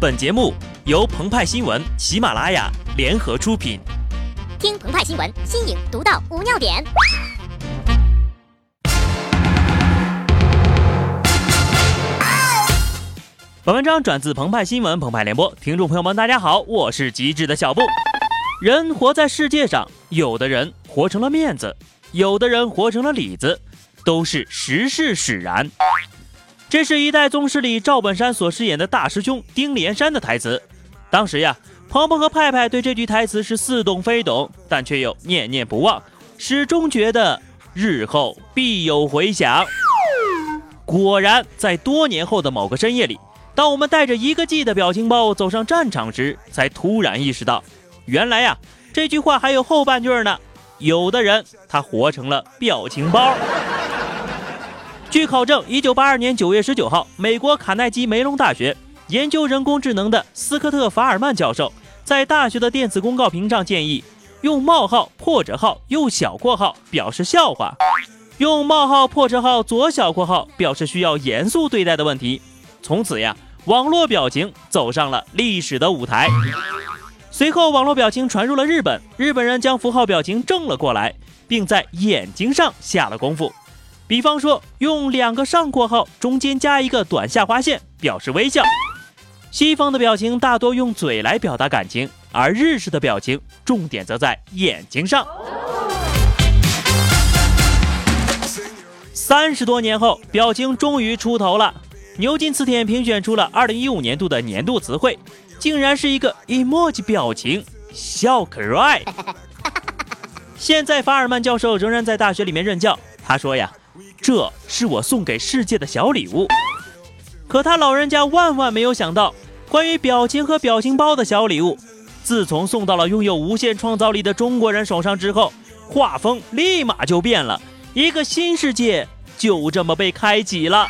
本节目由澎湃新闻、喜马拉雅联合出品。听澎湃新闻，新颖独到，无尿点。本文章转自澎湃新闻《澎湃联播，听众朋友们，大家好，我是极致的小布。人活在世界上，有的人活成了面子，有的人活成了里子，都是时势使然。这是一代宗师里赵本山所饰演的大师兄丁连山的台词。当时呀，鹏鹏和派派对这句台词是似懂非懂，但却又念念不忘，始终觉得日后必有回响。果然，在多年后的某个深夜里，当我们带着一个 G 的表情包走上战场时，才突然意识到，原来呀，这句话还有后半句呢。有的人他活成了表情包。据考证，一九八二年九月十九号，美国卡耐基梅隆大学研究人工智能的斯科特·法尔曼教授，在大学的电子公告屏上建议用冒号、破折号、右小括号表示笑话，用冒号、破折号、左小括号表示需要严肃对待的问题。从此呀，网络表情走上了历史的舞台。随后，网络表情传入了日本，日本人将符号表情正了过来，并在眼睛上下了功夫。比方说，用两个上括号中间加一个短下划线表示微笑。西方的表情大多用嘴来表达感情，而日式的表情重点则在眼睛上。三十多年后，表情终于出头了。牛津词典评选出了二零一五年度的年度词汇，竟然是一个 emoji 表情，笑 cry。现在法尔曼教授仍然在大学里面任教，他说呀。这是我送给世界的小礼物，可他老人家万万没有想到，关于表情和表情包的小礼物，自从送到了拥有无限创造力的中国人手上之后，画风立马就变了，一个新世界就这么被开启了。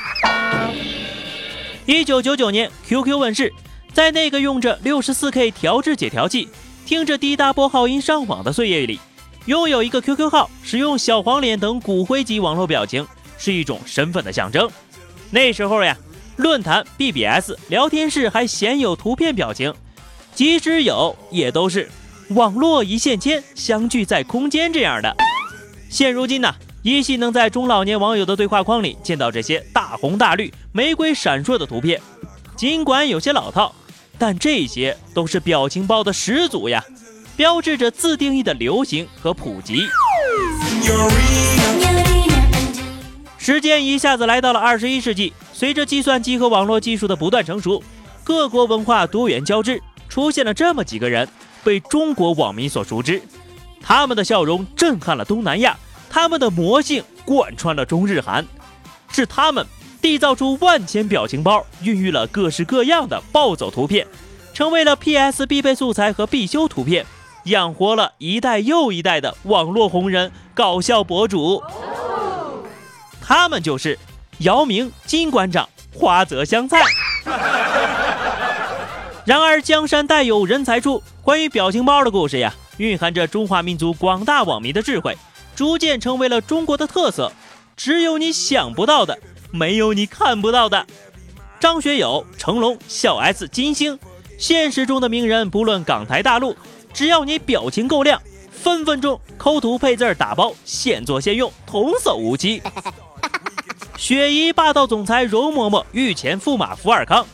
一九九九年，QQ 问世，在那个用着六十四 K 调制解调器，听着滴答拨号音上网的岁月里，拥有一个 QQ 号，使用小黄脸等骨灰级网络表情。是一种身份的象征。那时候呀，论坛、BBS、聊天室还鲜有图片表情，即使有，也都是网络一线牵，相聚在空间这样的。现如今呢，依稀能在中老年网友的对话框里见到这些大红大绿、玫瑰闪烁的图片。尽管有些老套，但这些都是表情包的始祖呀，标志着自定义的流行和普及。时间一下子来到了二十一世纪，随着计算机和网络技术的不断成熟，各国文化多元交织，出现了这么几个人，被中国网民所熟知。他们的笑容震撼了东南亚，他们的魔性贯穿了中日韩，是他们缔造出万千表情包，孕育了各式各样的暴走图片，成为了 PS 必备素材和必修图片，养活了一代又一代的网络红人、搞笑博主。他们就是姚明、金馆长、花泽香菜。然而，江山代有人才出，关于表情包的故事呀，蕴含着中华民族广大网民的智慧，逐渐成为了中国的特色。只有你想不到的，没有你看不到的。张学友、成龙、小 S、金星，现实中的名人，不论港台大陆，只要你表情够亮，分分钟抠图配字打包，现做现用，童叟无欺。雪姨霸道总裁容嬷嬷御前驸马福尔康，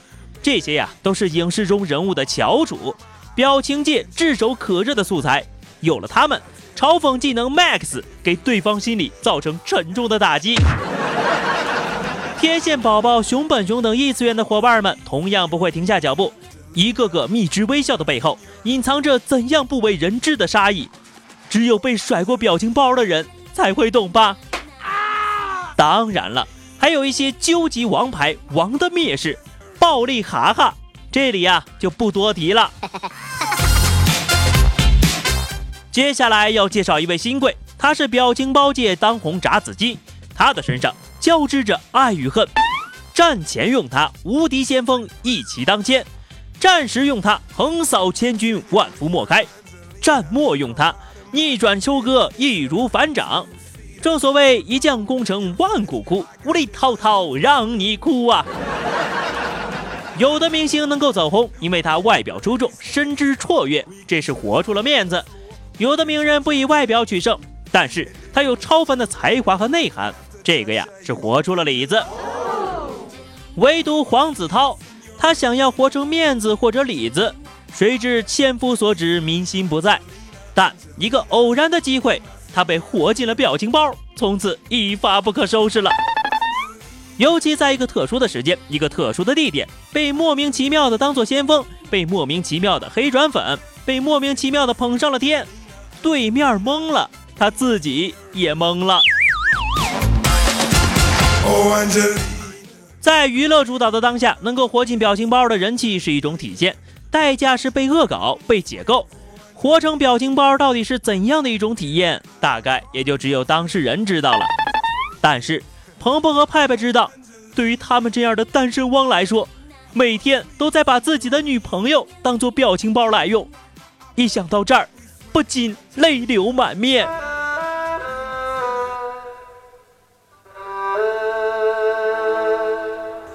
这些呀都是影视中人物的翘楚，表情界炙手可热的素材。有了他们，嘲讽技能 MAX 给对方心里造成沉重的打击。天线宝宝、熊本熊等异次元的伙伴们同样不会停下脚步，一个个蜜汁微笑的背后隐藏着怎样不为人知的杀意，只有被甩过表情包的人才会懂吧。当然了。还有一些究极王牌王的蔑视，暴力哈哈，这里呀就不多提了。接下来要介绍一位新贵，他是表情包界当红炸子鸡，他的身上交织着爱与恨。战前用他无敌先锋一骑当千，战时用它横扫千军万夫莫开，战末用它逆转收割易如反掌。正所谓一将功成万骨枯，无力滔滔让你哭啊！有的明星能够走红，因为他外表出众，身姿绰约，这是活出了面子；有的名人不以外表取胜，但是他有超凡的才华和内涵，这个呀是活出了里子。唯独黄子韬，他想要活成面子或者里子，谁知千夫所指，民心不在。但一个偶然的机会，他被活进了表情包，从此一发不可收拾了。尤其在一个特殊的时间、一个特殊的地点，被莫名其妙的当做先锋，被莫名其妙的黑转粉，被莫名其妙的捧上了天，对面懵了，他自己也懵了。在娱乐主导的当下，能够活进表情包的人气是一种体现，代价是被恶搞、被解构。活成表情包到底是怎样的一种体验，大概也就只有当事人知道了。但是。鹏鹏和派派知道，对于他们这样的单身汪来说，每天都在把自己的女朋友当做表情包来用，一想到这儿，不禁泪流满面。